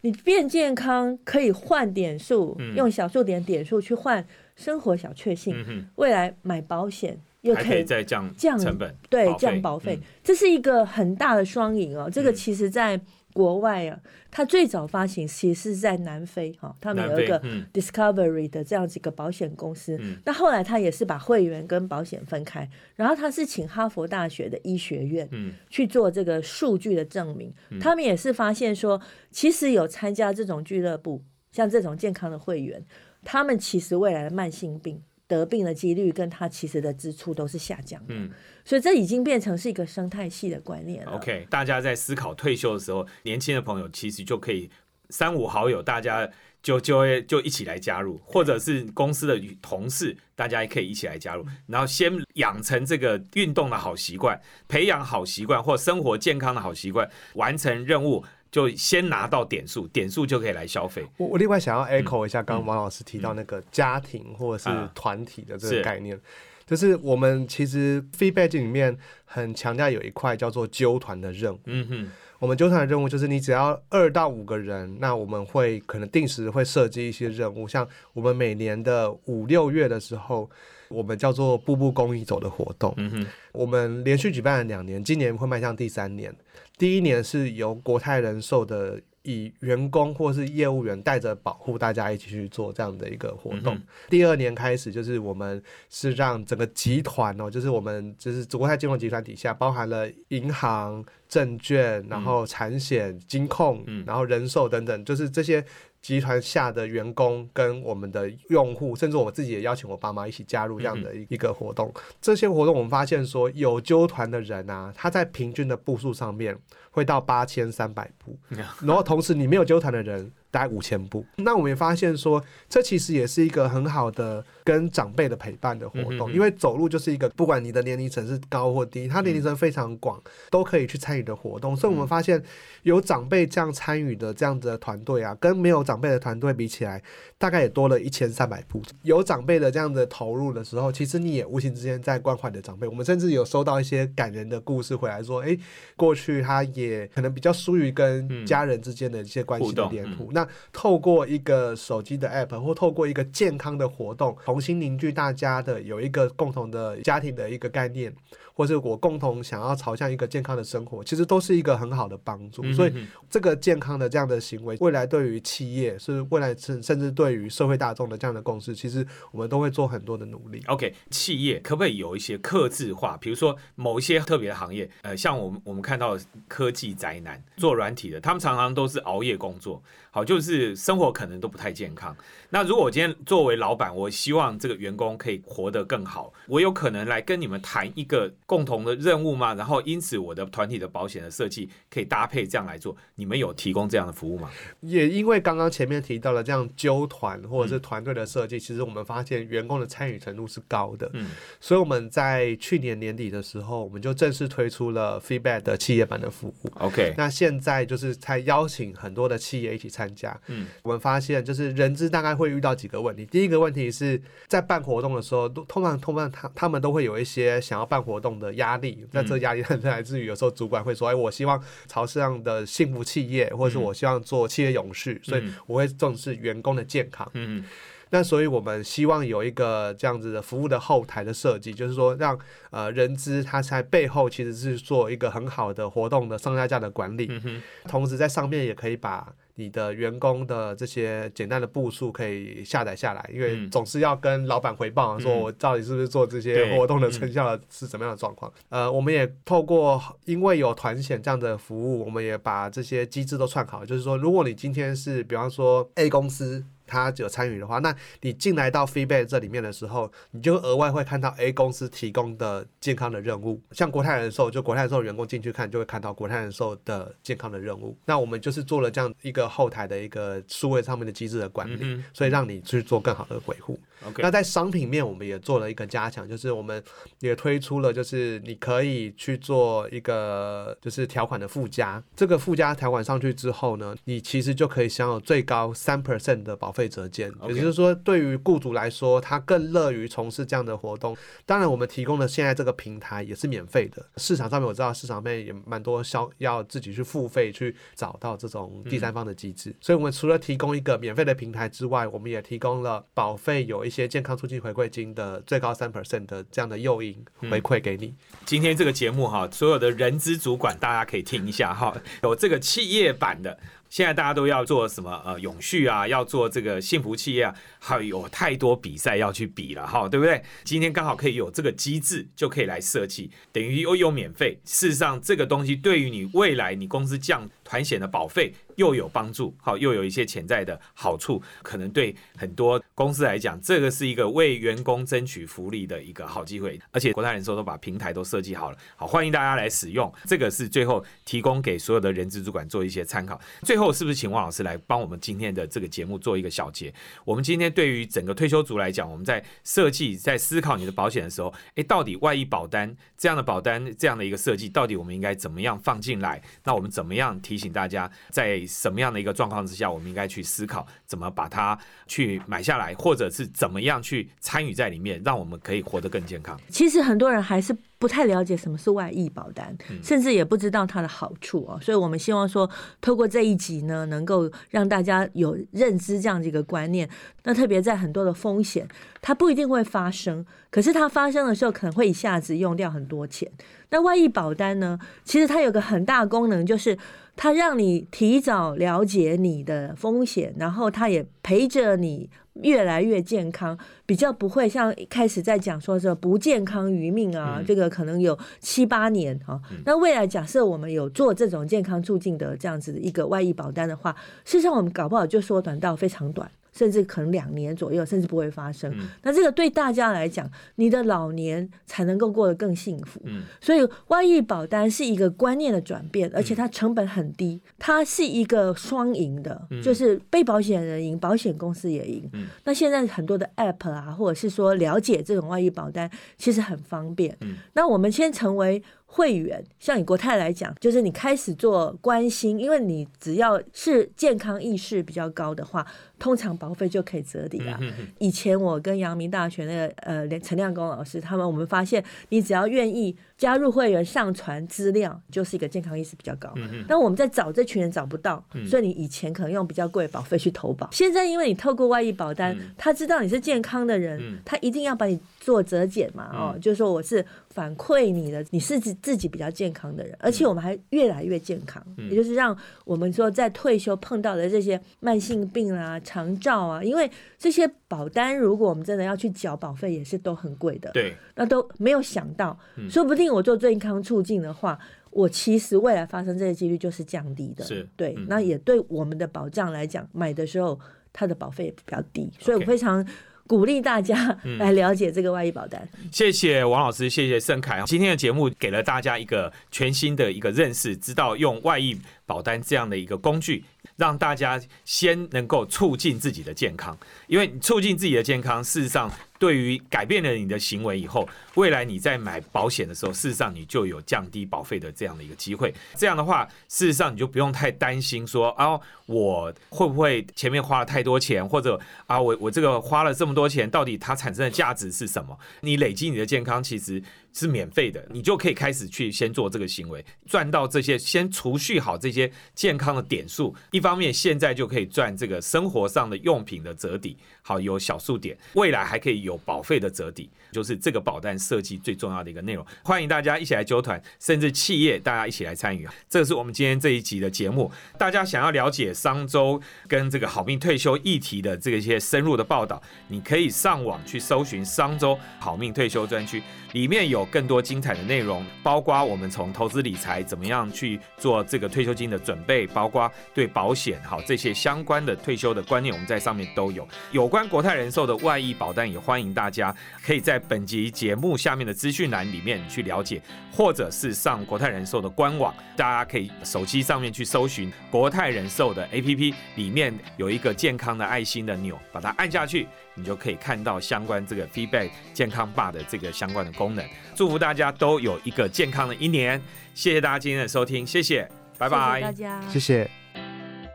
C: 你变健康可以换点数，用小数点点数去换生活小确幸。未来买保险又可以
B: 再降降成本，
C: 对，降保费，这是一个很大的双赢哦。这个其实在。国外啊，它最早发行其实是在南非哈，他们有一个 Discovery 的这样子一个保险公司。那后来他也是把会员跟保险分开，然后他是请哈佛大学的医学院去做这个数据的证明。他们也是发现说，其实有参加这种俱乐部，像这种健康的会员，他们其实未来的慢性病。得病的几率跟他其实的支出都是下降的，嗯，所以这已经变成是一个生态系的观念了。
B: OK，大家在思考退休的时候，年轻的朋友其实就可以三五好友，大家就就会就一起来加入，或者是公司的同事，大家也可以一起来加入，然后先养成这个运动的好习惯，培养好习惯或生活健康的好习惯，完成任务。就先拿到点数，点数就可以来消费。
D: 我我另外想要 echo 一下，刚刚王老师提到那个家庭或者是。团体的这个概念，就是我们其实 feedback 里面很强调有一块叫做纠团的任务。嗯哼，我们纠团的任务就是你只要二到五个人，那我们会可能定时会设计一些任务，像我们每年的五六月的时候，我们叫做步步公益走的活动。嗯哼，我们连续举办了两年，今年会迈向第三年。第一年是由国泰人寿的以员工或是业务员带着保护大家一起去做这样的一个活动。第二年开始就是我们是让整个集团哦，就是我们就是国泰金融集团底下包含了银行、证券，然后产险、金控，然后人寿等等，就是这些。集团下的员工跟我们的用户，甚至我自己也邀请我爸妈一起加入这样的一个活动。这些活动我们发现说，有纠团的人啊，他在平均的步数上面会到八千三百步，然后同时你没有纠团的人。大概五千步。那我们也发现说，这其实也是一个很好的跟长辈的陪伴的活动，因为走路就是一个不管你的年龄层是高或低，它年龄层非常广，都可以去参与的活动。所以我们发现有长辈这样参与的这样子的团队啊，跟没有长辈的团队比起来，大概也多了一千三百步。有长辈的这样的投入的时候，其实你也无形之间在关怀你的长辈。我们甚至有收到一些感人的故事回来说，诶，过去他也可能比较疏于跟家人之间的一些关系的连
B: 互
D: 普。那透过一个手机的 app 或透过一个健康的活动，重新凝聚大家的有一个共同的家庭的一个概念，或是我共同想要朝向一个健康的生活，其实都是一个很好的帮助。所以
B: 嗯
D: 这个健康的这样的行为，未来对于企业是未来甚甚至对于社会大众的这样的共识，其实我们都会做很多的努力。
B: OK，企业可不可以有一些克制化？比如说某一些特别的行业，呃，像我们我们看到的科技宅男做软体的，他们常常都是熬夜工作，好，就是生活可能都不太健康。那如果我今天作为老板，我希望这个员工可以活得更好，我有可能来跟你们谈一个共同的任务吗？然后因此我的团体的保险的设计可以搭配这样来做，你们有提供这样的服务吗？
D: 也因为刚刚前面提到了这样纠团或者是
B: 嗯
D: 团队的设计，其实我们发现员工的参与程度是高的，
B: 嗯
D: 所以我们在去年年底的时候，我们就正式推出了 Feedback 的企业版的服务。
B: ，OK，
D: 那现在就是才邀请很多的企业一起参加。
B: 嗯，
D: 我们发现就是人资大概会遇到几个问题。第一个问题是在办活动的时候，都通常通常他他们都会有一些想要办活动的压力。那这压力来自于有时候主管会说：“哎，我希望朝这样的幸福企业，或者是我希望做企业永续，所以我会重视员工的健康。”
B: 嗯
D: 那所以我们希望有一个这样子的服务的后台的设计，就是说让呃人资他在背后其实是做一个很好的活动的上下架的管理，
B: 嗯哼，
D: 同时在上面也可以把你的员工的这些简单的步数可以下载下来，因为
B: 嗯
D: 总是要跟老板回报、说
B: 嗯
D: 我到底是不是做这些活动的成效是怎么样的状况。呃，我们也透过因为有团险这样的服务，我们也把这些机制都串好，就是说，如果你今天是比方说 A 公司。他有参与的话，那你进来到 feedback 这里面的时候，你就额外会看到 A 公司提供的健康的任务，像国泰人寿，就国泰人寿员工进去看，就会看到国泰人寿的健康的任务。那我们就是做了这样一个后台的一个数位上面的机制的管理，
B: 嗯
D: 所以让你去做更好的维护。
B: 哼，OK，
D: 那在商品面，我们也做了一个加强，就是我们也推出了，就是你可以去做一个就是条款的附加。这个附加条款上去之后呢，你其实就可以享有最高三 percent 的保费折减。也就是说，对于雇主来说，他更乐于从事这样的活动。当然，我们提供的现在这个平台也是免费的。市场上面我知道，市场上面也蛮多消要自己去付费去找到这种第三方的机制。所以，我们除了提供一个免费的平台之外，我们也提供了保费有一些健康促进回馈金的最高三 percent 的这样的诱因回馈给你。
B: 今天这个节目哈，所有的人资主管大家可以听一下哈，有这个企业版的。现在大家都要做什么呃永续啊，要做这个幸福企业啊，还有太多比赛要去比了哈，对不对？今天刚好可以有这个机制，就可以来设计，等于又有免费。事实上，这个东西对于你未来你公司降团险的保费又有帮助，好，又有一些潜在的好处，可能对很多公司来讲，这个是一个为员工争取福利的一个好机会。而且国泰人寿都把平台都设计好了，好，欢迎大家来使用。这个是最后提供给所有的人资主管做一些参考。最后是不是请汪老师来帮我们今天的这个节目做一个小结？我们今天对于整个退休族来讲，我们在设计、在思考你的保险的时候，诶，到底外溢保单这样的保单这样的一个设计，到底我们应该怎么样放进来？那我们怎么样提醒大家，在什么样的一个状况之下，我们应该去思考怎么把它去买下来，或者是怎么样去参与在里面，让我们可以活得更健康。
C: 其实很多人还是不太了解什么是外溢保单，
B: 嗯
C: 甚至也不知道它的好处哦。所以我们希望说，透过这一集呢，能够让大家有认知这样的一个观念。那特别在很多的风险，它不一定会发生，可是它发生的时候可能会一下子用掉很多钱。那外溢保单呢，其实它有个很大功能，就是它让你提早了解你的风险，然后它也陪着你越来越健康，比较不会像一开始在讲说这不健康余命啊，
B: 嗯
C: 这个可能有七八年啊。那未来假设我们有做这种健康促进的这样子的一个外溢保单的话，事实上我们搞不好就缩短到非常短。甚至可能两年左右，甚至不会发生。
B: 嗯
C: 那这个对大家来讲，你的老年才能够过得更幸福。
B: 嗯
C: 所以外溢保单是一个观念的转变，而且它成本很低，它是一个双赢的，
B: 嗯
C: 就是被保险人赢，保险公司也赢。
B: 嗯
C: 那现在很多的 App 啊，或者是说了解这种外溢保单，其实很方便。
B: 嗯
C: 那我们先成为会员，像以国泰来讲，就是你开始做关心，因为你只要是健康意识比较高的话，通常保费就可以折抵
B: 啊。
C: 以前我跟阳明大学那个呃连陈亮公老师他们，我们发现你只要愿意加入会员上传资料，就是一个健康意识比较高。但我们在找这群人找不到，所以你以前可能用比较贵的保费去投保，现在因为你透过外溢保单，
B: 嗯。
C: 他知道你是健康的人，
B: 嗯。
C: 他一定要把你做折减嘛，哦，
B: 嗯
C: 就是说我是反馈你的，你是自自己比较健康的人，而且我们还越来越健康，
B: 嗯。
C: 也就是让我们说在退休碰到的这些慢性病啊、长照啊，因为这些保单如果我们真的要去缴保费，也是都很贵的，
B: 对，
C: 那都没有想到，
B: 嗯。
C: 说不定我做健康促进的话，我其实未来发生这些几率就是降低的。
B: 是
C: 对，
B: 嗯。
C: 那也对我们的保障来讲，买的时候它的保费也比较低，所以我非常鼓励大家
B: 嗯
C: 来了解这个外溢保单。
B: 谢谢王老师，谢谢盛凯。今天的节目给了大家一个全新的一个认识，知道用外溢保单这样的一个工具，让大家先能够促进自己的健康。因为你促进自己的健康，事实上对于改变了你的行为以后，未来你在买保险的时候，事实上你就有降低保费的这样的一个机会。这样的话，事实上你就不用太担心说啊，我会不会前面花了太多钱，或者啊，我我这个花了这么多钱，到底它产生的价值是什么？你累积你的健康其实是免费的，你就可以开始去先做这个行为，赚到这些，先储蓄好这些健康的点数。一方面，现在就可以赚这个生活上的用品的折抵，好有小数点，未来还可以有保费的折抵，就是这个保单设计最重要的一个内容。欢迎大家一起来揪团，甚至企业大家一起来参与。这是我们今天这一集的节目。大家想要了解商周跟这个好命退休议题的这个一些深入的报道，你可以上网去搜寻商周好命退休专区，里面有更多精彩的内容，包括我们从投资理财怎么样去做这个退休金的准备，包括对保险好这些相关的退休的观念，我们在上面都有。有关国泰人寿的外溢保单，也欢迎大家可以在本集节目下面的资讯栏里面去了解，或者是上国泰人寿的官网，大家可以手机上面去搜寻国泰人寿的 APP，里面有一个健康的爱心的钮，把它按下去，你就可以看到相关这个 feedback 健康吧的这个相关的功能。祝福大家都有一个健康的一年，谢谢大家今天的收听，谢谢，拜拜。
C: 谢谢大家，
D: 谢谢。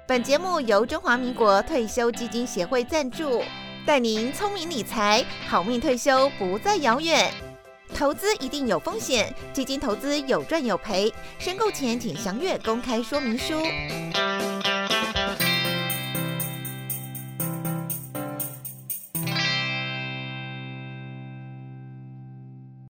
A: 本节目由中华民国退休基金协会赞助，带您聪明理财，好命退休不再遥远。投资一定有风险，基金投资有赚有赔，申购前请详阅公开说明书。